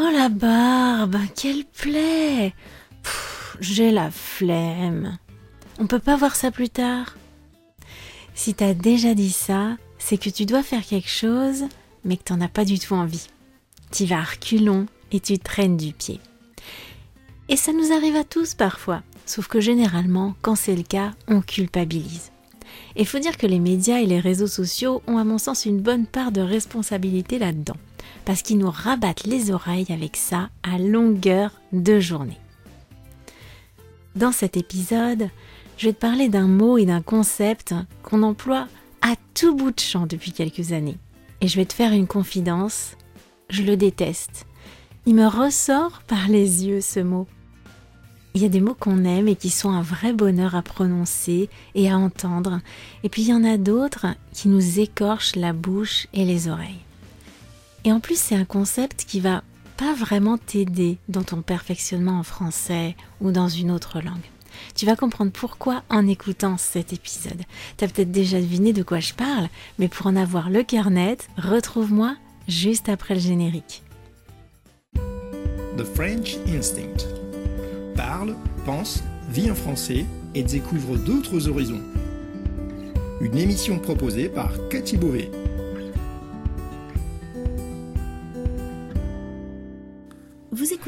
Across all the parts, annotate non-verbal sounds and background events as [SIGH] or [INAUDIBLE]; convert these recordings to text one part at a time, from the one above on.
Oh la barbe, quelle plaie J'ai la flemme. On peut pas voir ça plus tard? Si t'as déjà dit ça, c'est que tu dois faire quelque chose, mais que t'en as pas du tout envie. Tu vas à reculons et tu traînes du pied. Et ça nous arrive à tous parfois, sauf que généralement, quand c'est le cas, on culpabilise. Il faut dire que les médias et les réseaux sociaux ont à mon sens une bonne part de responsabilité là-dedans, parce qu'ils nous rabattent les oreilles avec ça à longueur de journée. Dans cet épisode, je vais te parler d'un mot et d'un concept qu'on emploie à tout bout de champ depuis quelques années. Et je vais te faire une confidence, je le déteste. Il me ressort par les yeux ce mot. Il y a des mots qu'on aime et qui sont un vrai bonheur à prononcer et à entendre, et puis il y en a d'autres qui nous écorchent la bouche et les oreilles. Et en plus, c'est un concept qui va pas vraiment t'aider dans ton perfectionnement en français ou dans une autre langue. Tu vas comprendre pourquoi en écoutant cet épisode. Tu as peut-être déjà deviné de quoi je parle, mais pour en avoir le cœur net, retrouve-moi juste après le générique. The French Instinct parle, pense, vit en français et découvre d'autres horizons. Une émission proposée par Cathy Beauvais.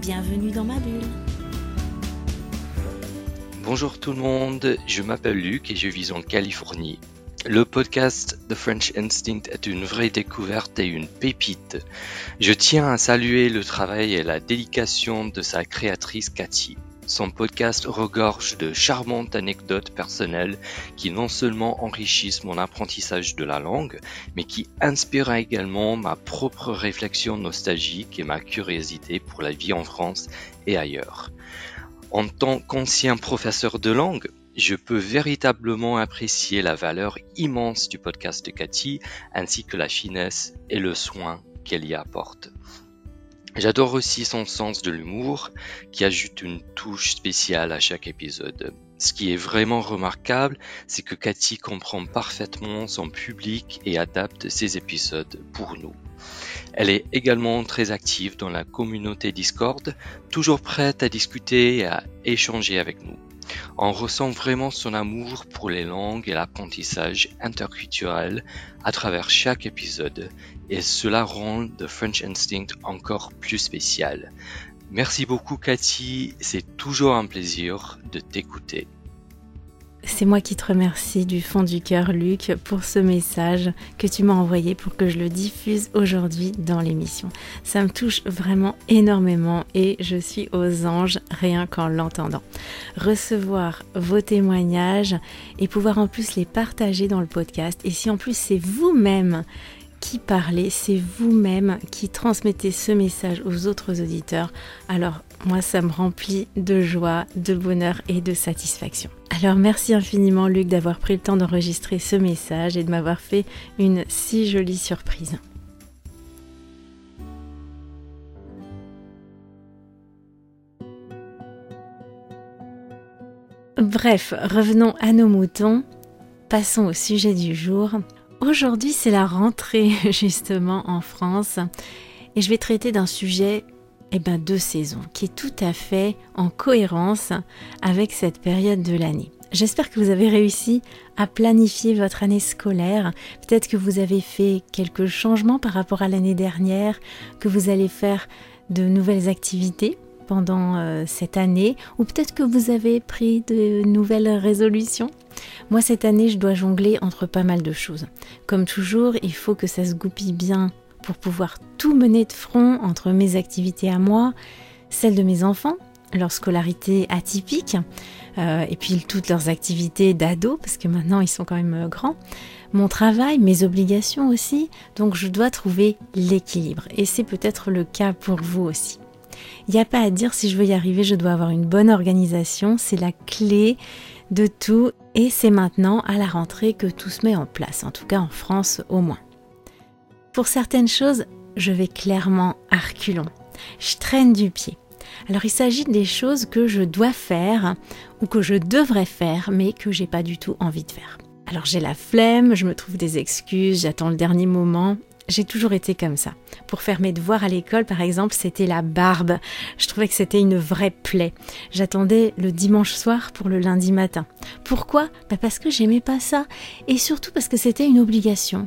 Bienvenue dans ma bulle. Bonjour tout le monde, je m'appelle Luc et je vis en Californie. Le podcast The French Instinct est une vraie découverte et une pépite. Je tiens à saluer le travail et la dédication de sa créatrice Cathy. Son podcast regorge de charmantes anecdotes personnelles qui non seulement enrichissent mon apprentissage de la langue, mais qui inspirent également ma propre réflexion nostalgique et ma curiosité pour la vie en France et ailleurs. En tant qu'ancien professeur de langue, je peux véritablement apprécier la valeur immense du podcast de Cathy, ainsi que la finesse et le soin qu'elle y apporte. J'adore aussi son sens de l'humour, qui ajoute une touche spéciale à chaque épisode. Ce qui est vraiment remarquable, c'est que Cathy comprend parfaitement son public et adapte ses épisodes pour nous. Elle est également très active dans la communauté Discord, toujours prête à discuter et à échanger avec nous. On ressent vraiment son amour pour les langues et l'apprentissage interculturel à travers chaque épisode et cela rend The French Instinct encore plus spécial. Merci beaucoup Cathy, c'est toujours un plaisir de t'écouter. C'est moi qui te remercie du fond du cœur, Luc, pour ce message que tu m'as envoyé pour que je le diffuse aujourd'hui dans l'émission. Ça me touche vraiment énormément et je suis aux anges rien qu'en l'entendant. Recevoir vos témoignages et pouvoir en plus les partager dans le podcast. Et si en plus c'est vous-même qui parlez, c'est vous-même qui transmettez ce message aux autres auditeurs, alors moi ça me remplit de joie, de bonheur et de satisfaction. Alors merci infiniment Luc d'avoir pris le temps d'enregistrer ce message et de m'avoir fait une si jolie surprise. Bref, revenons à nos moutons. Passons au sujet du jour. Aujourd'hui, c'est la rentrée [LAUGHS] justement en France et je vais traiter d'un sujet eh ben, de saison qui est tout à fait en cohérence avec cette période de l'année. J'espère que vous avez réussi à planifier votre année scolaire. Peut-être que vous avez fait quelques changements par rapport à l'année dernière, que vous allez faire de nouvelles activités pendant euh, cette année, ou peut-être que vous avez pris de nouvelles résolutions? Moi, cette année, je dois jongler entre pas mal de choses. Comme toujours, il faut que ça se goupille bien pour pouvoir tout mener de front entre mes activités à moi, celles de mes enfants, leur scolarité atypique, euh, et puis toutes leurs activités d'ado, parce que maintenant ils sont quand même euh, grands, mon travail, mes obligations aussi, donc je dois trouver l'équilibre, et c'est peut-être le cas pour vous aussi. Il n'y a pas à dire, si je veux y arriver, je dois avoir une bonne organisation. C'est la clé de tout et c'est maintenant à la rentrée que tout se met en place, en tout cas en France au moins. Pour certaines choses, je vais clairement à. Je traîne du pied. Alors il s'agit des choses que je dois faire ou que je devrais faire mais que j'ai pas du tout envie de faire. Alors j'ai la flemme, je me trouve des excuses, j'attends le dernier moment. J'ai toujours été comme ça. Pour faire mes devoirs à l'école, par exemple, c'était la barbe. Je trouvais que c'était une vraie plaie. J'attendais le dimanche soir pour le lundi matin. Pourquoi? Bah Parce que j'aimais pas ça. Et surtout parce que c'était une obligation.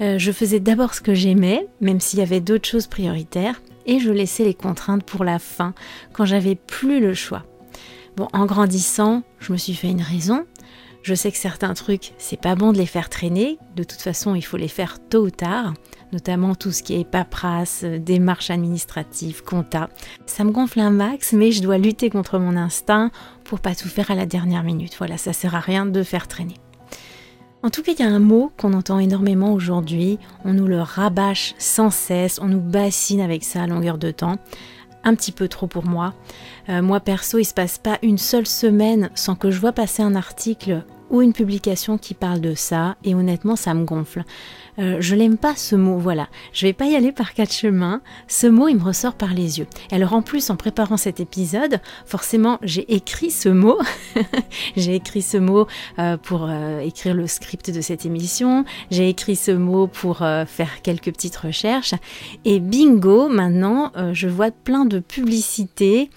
Euh, je faisais d'abord ce que j'aimais, même s'il y avait d'autres choses prioritaires et je laissais les contraintes pour la fin, quand j'avais plus le choix. Bon, en grandissant, je me suis fait une raison. Je sais que certains trucs, c'est pas bon de les faire traîner. De toute façon, il faut les faire tôt ou tard, notamment tout ce qui est paperasse, démarches administratives, compta. Ça me gonfle un max, mais je dois lutter contre mon instinct pour pas tout faire à la dernière minute. Voilà, ça sert à rien de faire traîner. En tout cas, il y a un mot qu'on entend énormément aujourd'hui, on nous le rabâche sans cesse, on nous bassine avec ça à longueur de temps. Un petit peu trop pour moi. Euh, moi perso, il se passe pas une seule semaine sans que je vois passer un article ou une publication qui parle de ça, et honnêtement, ça me gonfle. Euh, je l'aime pas ce mot, voilà. Je vais pas y aller par quatre chemins. Ce mot, il me ressort par les yeux. alors en plus, en préparant cet épisode, forcément, j'ai écrit ce mot. [LAUGHS] j'ai écrit ce mot euh, pour euh, écrire le script de cette émission. J'ai écrit ce mot pour faire quelques petites recherches. Et bingo, maintenant, je vois plein de publicités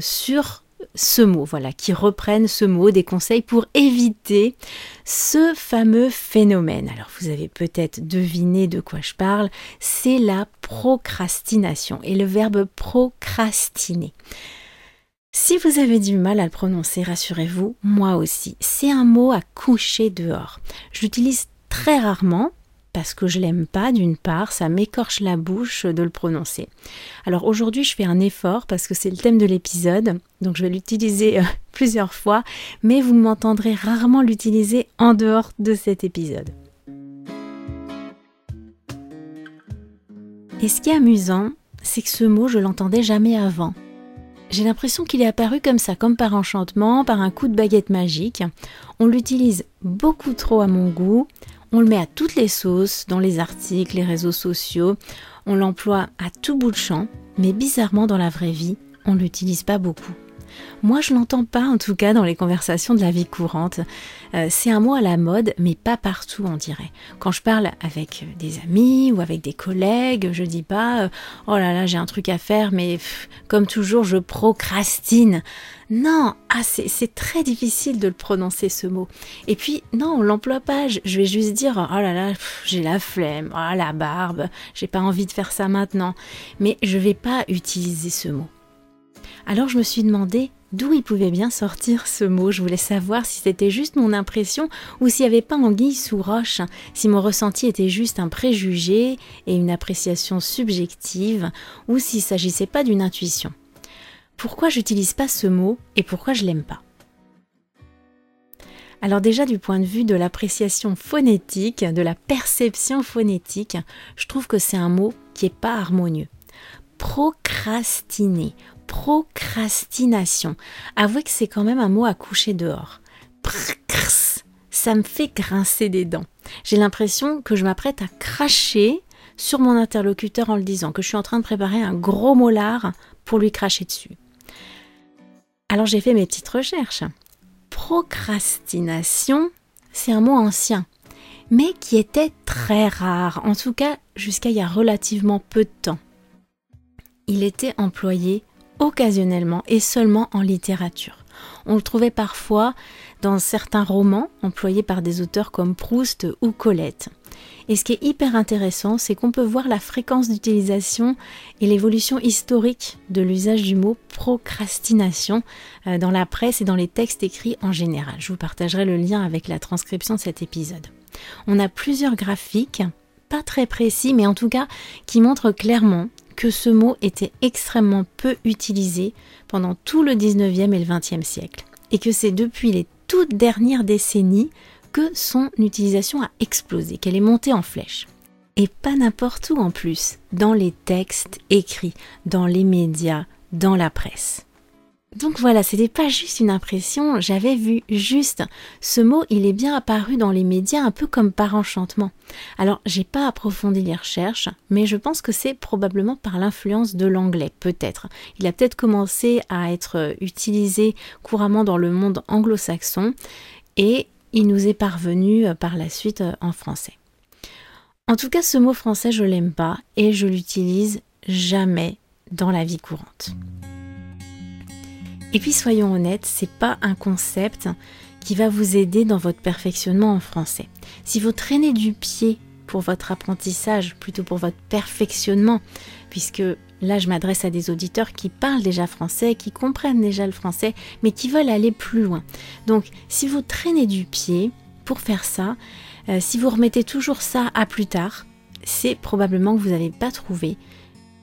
sur ce mot, voilà, qui reprennent ce mot, des conseils pour éviter ce fameux phénomène. Alors vous avez peut-être deviné de quoi je parle, c'est la procrastination et le verbe procrastiner. Si vous avez du mal à le prononcer, rassurez-vous, moi aussi, c'est un mot à coucher dehors. Je l'utilise très rarement parce que je l'aime pas d'une part, ça m'écorche la bouche de le prononcer. Alors aujourd'hui je fais un effort parce que c'est le thème de l'épisode, donc je vais l'utiliser euh, [LAUGHS] plusieurs fois, mais vous m'entendrez rarement l'utiliser en dehors de cet épisode. Et ce qui est amusant, c'est que ce mot je l'entendais jamais avant. J'ai l'impression qu'il est apparu comme ça, comme par enchantement, par un coup de baguette magique. On l'utilise beaucoup trop à mon goût. On le met à toutes les sauces, dans les articles, les réseaux sociaux. On l'emploie à tout bout de champ, mais bizarrement dans la vraie vie, on ne l'utilise pas beaucoup. Moi, je l'entends pas, en tout cas, dans les conversations de la vie courante. Euh, c'est un mot à la mode, mais pas partout, on dirait. Quand je parle avec des amis ou avec des collègues, je dis pas euh, Oh là là, j'ai un truc à faire, mais comme toujours, je procrastine. Non, ah, c'est très difficile de le prononcer ce mot. Et puis, non, on l'emploie pas. Je, vais juste dire Oh là là, j'ai la flemme, oh la barbe, j'ai pas envie de faire ça maintenant. Mais je vais pas utiliser ce mot. Alors je me suis demandé d'où il pouvait bien sortir ce mot. Je voulais savoir si c'était juste mon impression ou s'il n'y avait pas anguille sous roche, si mon ressenti était juste un préjugé et une appréciation subjective ou s'il ne s'agissait pas d'une intuition. Pourquoi j'utilise pas ce mot et pourquoi je l'aime pas? Alors déjà du point de vue de l'appréciation phonétique, de la perception phonétique, je trouve que c'est un mot qui n'est pas harmonieux. Procrastiner, procrastination. Avouez que c'est quand même un mot à coucher dehors. Ça me fait grincer des dents. J'ai l'impression que je m'apprête à cracher sur mon interlocuteur en le disant, que je suis en train de préparer un gros molar pour lui cracher dessus. Alors j'ai fait mes petites recherches. Procrastination, c'est un mot ancien, mais qui était très rare, en tout cas jusqu'à il y a relativement peu de temps. Il était employé occasionnellement et seulement en littérature. On le trouvait parfois dans certains romans employés par des auteurs comme Proust ou Colette. Et ce qui est hyper intéressant, c'est qu'on peut voir la fréquence d'utilisation et l'évolution historique de l'usage du mot procrastination euh, dans la presse et dans les textes écrits en général. Je vous partagerai le lien avec la transcription de cet épisode. On a plusieurs graphiques, pas très précis, mais en tout cas qui montrent clairement que ce mot était extrêmement peu utilisé pendant tout le 19e et le 20e siècle, et que c'est depuis les toutes dernières décennies que son utilisation a explosé, qu'elle est montée en flèche. Et pas n'importe où en plus, dans les textes écrits, dans les médias, dans la presse. Donc voilà, c'était pas juste une impression, j'avais vu juste. Ce mot, il est bien apparu dans les médias un peu comme par enchantement. Alors, j'ai pas approfondi les recherches, mais je pense que c'est probablement par l'influence de l'anglais, peut-être. Il a peut-être commencé à être utilisé couramment dans le monde anglo-saxon et il nous est parvenu euh, par la suite euh, en français. En tout cas, ce mot français, je l'aime pas et je l'utilise jamais dans la vie courante. Et puis soyons honnêtes, c'est pas un concept qui va vous aider dans votre perfectionnement en français. Si vous traînez du pied pour votre apprentissage, plutôt pour votre perfectionnement, puisque là je m'adresse à des auditeurs qui parlent déjà français, qui comprennent déjà le français, mais qui veulent aller plus loin. Donc si vous traînez du pied pour faire ça, euh, si vous remettez toujours ça à plus tard, c'est probablement que vous n'avez pas trouvé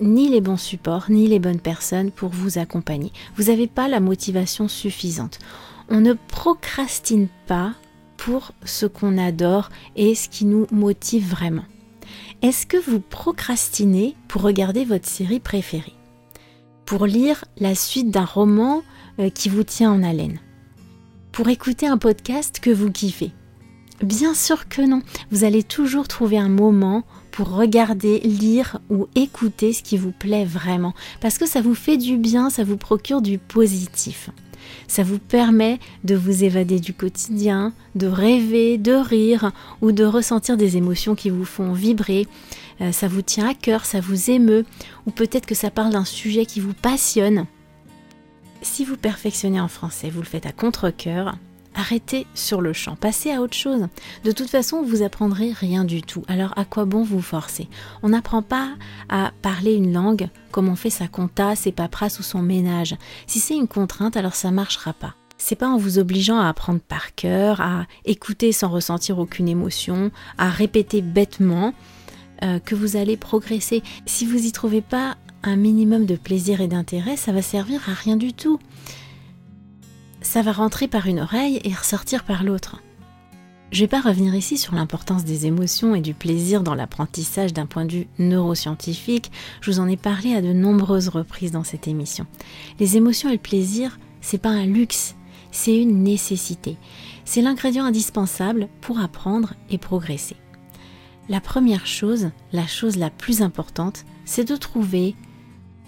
ni les bons supports, ni les bonnes personnes pour vous accompagner. Vous n'avez pas la motivation suffisante. On ne procrastine pas pour ce qu'on adore et ce qui nous motive vraiment. Est-ce que vous procrastinez pour regarder votre série préférée? Pour lire la suite d'un roman euh, qui vous tient en haleine? Pour écouter un podcast que vous kiffez? Bien sûr que non. Vous allez toujours trouver un moment pour regarder, lire ou écouter ce qui vous plaît vraiment. Parce que ça vous fait du bien, ça vous procure du positif. Ça vous permet de vous évader du quotidien, de rêver, de rire ou de ressentir des émotions qui vous font vibrer. Euh, ça vous tient à cœur, ça vous émeut ou peut-être que ça parle d'un sujet qui vous passionne. Si vous perfectionnez en français, vous le faites à contre-coeur, Arrêtez sur le champ, passez à autre chose. De toute façon, vous apprendrez rien du tout. Alors à quoi bon vous forcer? On n'apprend pas à parler une langue comme on fait sa compta, ses paperasses ou son ménage. Si c'est une contrainte, alors ça marchera pas. C'est pas en vous obligeant à apprendre par cœur, à écouter sans ressentir aucune émotion, à répéter bêtement euh, que vous allez progresser. Si vous y trouvez pas un minimum de plaisir et d'intérêt, ça va servir à rien du tout ça va rentrer par une oreille et ressortir par l'autre. Je ne vais pas revenir ici sur l'importance des émotions et du plaisir dans l'apprentissage d'un point de vue neuroscientifique, je vous en ai parlé à de nombreuses reprises dans cette émission. Les émotions et le plaisir, c'est pas un luxe, c'est une nécessité. C'est l'ingrédient indispensable pour apprendre et progresser. La première chose, la chose la plus importante, c'est de trouver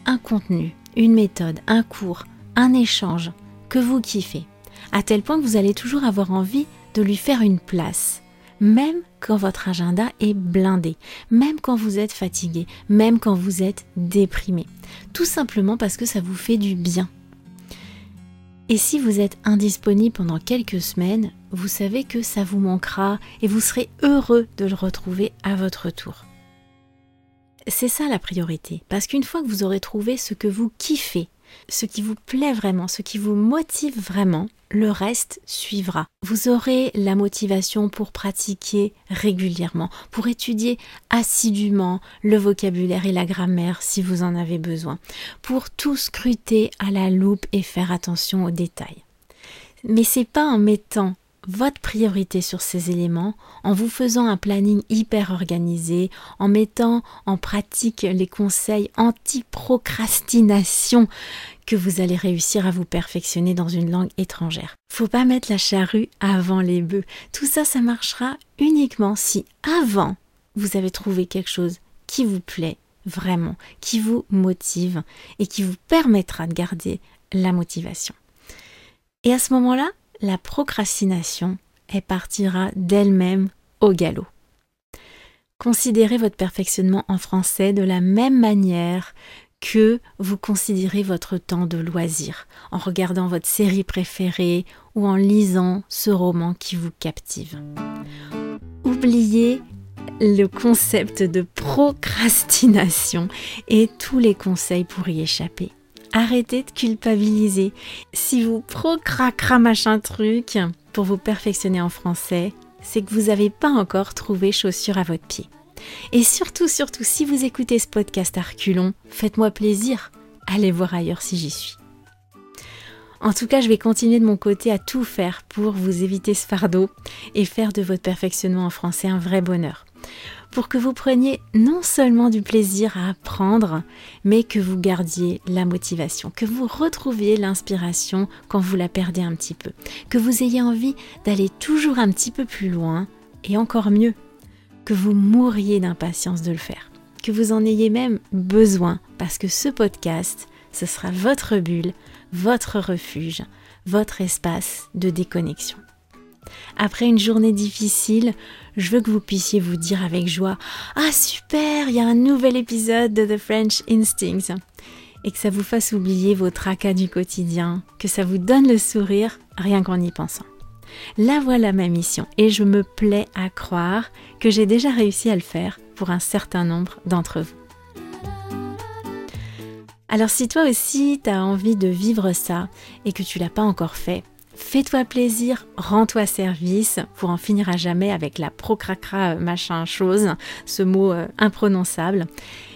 un contenu, une méthode, un cours, un échange, que vous kiffez, à tel point que vous allez toujours avoir envie de lui faire une place, même quand votre agenda est blindé, même quand vous êtes fatigué, même quand vous êtes déprimé, tout simplement parce que ça vous fait du bien. Et si vous êtes indisponible pendant quelques semaines, vous savez que ça vous manquera et vous serez heureux de le retrouver à votre tour. C'est ça la priorité, parce qu'une fois que vous aurez trouvé ce que vous kiffez, ce qui vous plaît vraiment, ce qui vous motive vraiment, le reste suivra. Vous aurez la motivation pour pratiquer régulièrement, pour étudier assidûment le vocabulaire et la grammaire si vous en avez besoin, pour tout scruter à la loupe et faire attention aux détails. Mais c'est pas en mettant votre priorité sur ces éléments en vous faisant un planning hyper organisé, en mettant en pratique les conseils anti-procrastination que vous allez réussir à vous perfectionner dans une langue étrangère. Faut pas mettre la charrue avant les bœufs. Tout ça, ça marchera uniquement si avant vous avez trouvé quelque chose qui vous plaît vraiment, qui vous motive et qui vous permettra de garder la motivation. Et à ce moment-là, la procrastination, elle partira d'elle-même au galop. Considérez votre perfectionnement en français de la même manière que vous considérez votre temps de loisir, en regardant votre série préférée ou en lisant ce roman qui vous captive. Oubliez le concept de procrastination et tous les conseils pour y échapper. Arrêtez de culpabiliser. Si vous procracra machin truc pour vous perfectionner en français, c'est que vous n'avez pas encore trouvé chaussure à votre pied. Et surtout, surtout, si vous écoutez ce podcast Arculon, faites-moi plaisir. Allez voir ailleurs si j'y suis. En tout cas, je vais continuer de mon côté à tout faire pour vous éviter ce fardeau et faire de votre perfectionnement en français un vrai bonheur. Pour que vous preniez non seulement du plaisir à apprendre, mais que vous gardiez la motivation, que vous retrouviez l'inspiration quand vous la perdez un petit peu, que vous ayez envie d'aller toujours un petit peu plus loin et encore mieux, que vous mouriez d'impatience de le faire, que vous en ayez même besoin parce que ce podcast, ce sera votre bulle, votre refuge, votre espace de déconnexion. Après une journée difficile, je veux que vous puissiez vous dire avec joie Ah super, il y a un nouvel épisode de The French Instincts et que ça vous fasse oublier vos tracas du quotidien, que ça vous donne le sourire rien qu'en y pensant. Là voilà ma mission et je me plais à croire que j'ai déjà réussi à le faire pour un certain nombre d'entre vous. Alors si toi aussi tu as envie de vivre ça et que tu l'as pas encore fait, fais-toi plaisir, rends-toi service pour en finir à jamais avec la procracra euh, machin chose, ce mot euh, imprononçable,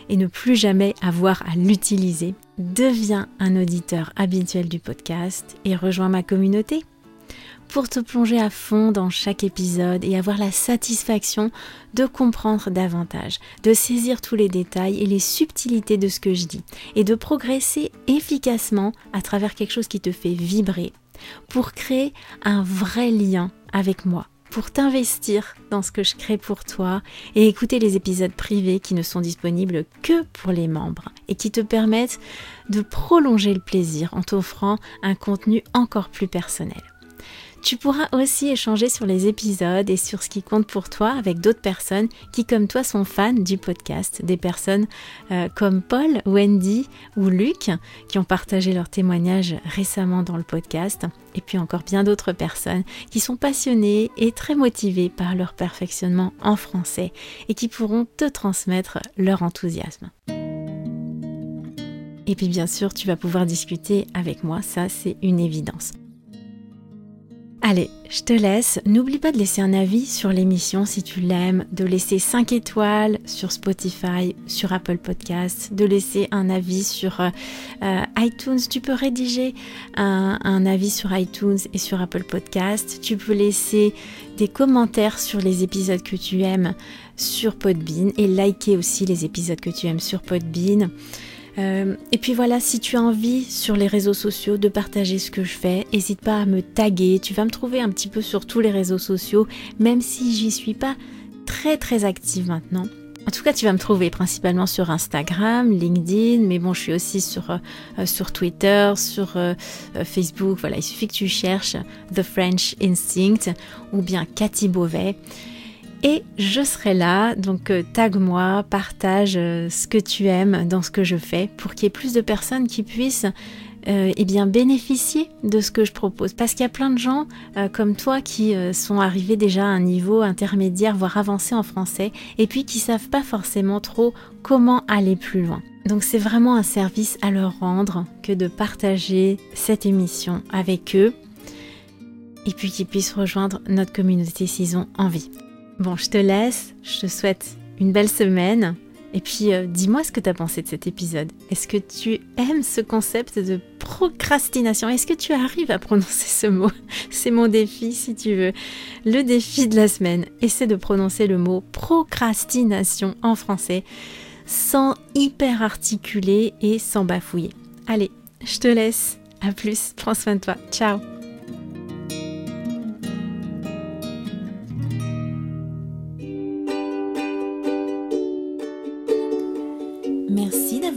et ne plus jamais avoir à l'utiliser. Deviens un auditeur habituel du podcast et rejoins ma communauté pour te plonger à fond dans chaque épisode et avoir la satisfaction de comprendre davantage, de saisir tous les détails et les subtilités de ce que je dis et de progresser efficacement à travers quelque chose qui te fait vibrer pour créer un vrai lien avec moi pour t'investir dans ce que je crée pour toi et écouter les épisodes privés qui ne sont disponibles que pour les membres et qui te permettent de prolonger le plaisir en t'offrant un contenu encore plus personnel. Tu pourras aussi échanger sur les épisodes et sur ce qui compte pour toi avec d'autres personnes qui, comme toi, sont fans du podcast. Des personnes euh, comme Paul, Wendy ou Luc qui ont partagé leurs témoignages récemment dans le podcast. Et puis encore bien d'autres personnes qui sont passionnées et très motivées par leur perfectionnement en français et qui pourront te transmettre leur enthousiasme. Et puis bien sûr, tu vas pouvoir discuter avec moi, ça c'est une évidence. Allez, je te laisse. N'oublie pas de laisser un avis sur l'émission si tu l'aimes, de laisser 5 étoiles sur Spotify, sur Apple Podcasts, de laisser un avis sur euh, euh, iTunes. Tu peux rédiger un, un, avis sur iTunes et sur Apple Podcasts. Tu peux laisser des commentaires sur les épisodes que tu aimes sur Podbean et liker aussi les épisodes que tu aimes sur Podbean. Euh, et puis voilà, si tu as envie sur les réseaux sociaux de partager ce que je fais, n'hésite pas à me taguer. Tu vas me trouver un petit peu sur tous les réseaux sociaux, même si j'y suis pas très très active maintenant. En tout cas, tu vas me trouver principalement sur Instagram, LinkedIn, mais bon, je suis aussi sur, euh, sur Twitter, sur euh, Facebook. Voilà, il suffit que tu cherches The French Instinct ou bien Cathy Beauvais et je serai là. Donc euh, tag-moi, partage euh, ce que tu aimes dans ce que je fais pour qu'il y ait plus de personnes qui puissent euh, eh bien bénéficier de ce que je propose. Parce qu'il y a plein de gens comme toi qui sont arrivés déjà à un niveau intermédiaire, voire avancé en français, et puis qui savent pas forcément trop comment aller plus loin. Donc c'est vraiment un service à leur rendre que de partager cette émission avec eux et puis qu'ils puissent rejoindre notre communauté s'ils ont envie. Bon, je te laisse, je te souhaite une belle semaine. Et puis, euh, dis-moi ce que tu as pensé de cet épisode. Est-ce que tu aimes ce concept de procrastination? Est-ce que tu arrives à prononcer ce mot? [LAUGHS] C'est mon défi, si tu veux. Le défi de la semaine, essaie de prononcer le mot procrastination en français sans hyper articuler et sans bafouiller. Allez, je te laisse. À plus, prends soin de toi. Ciao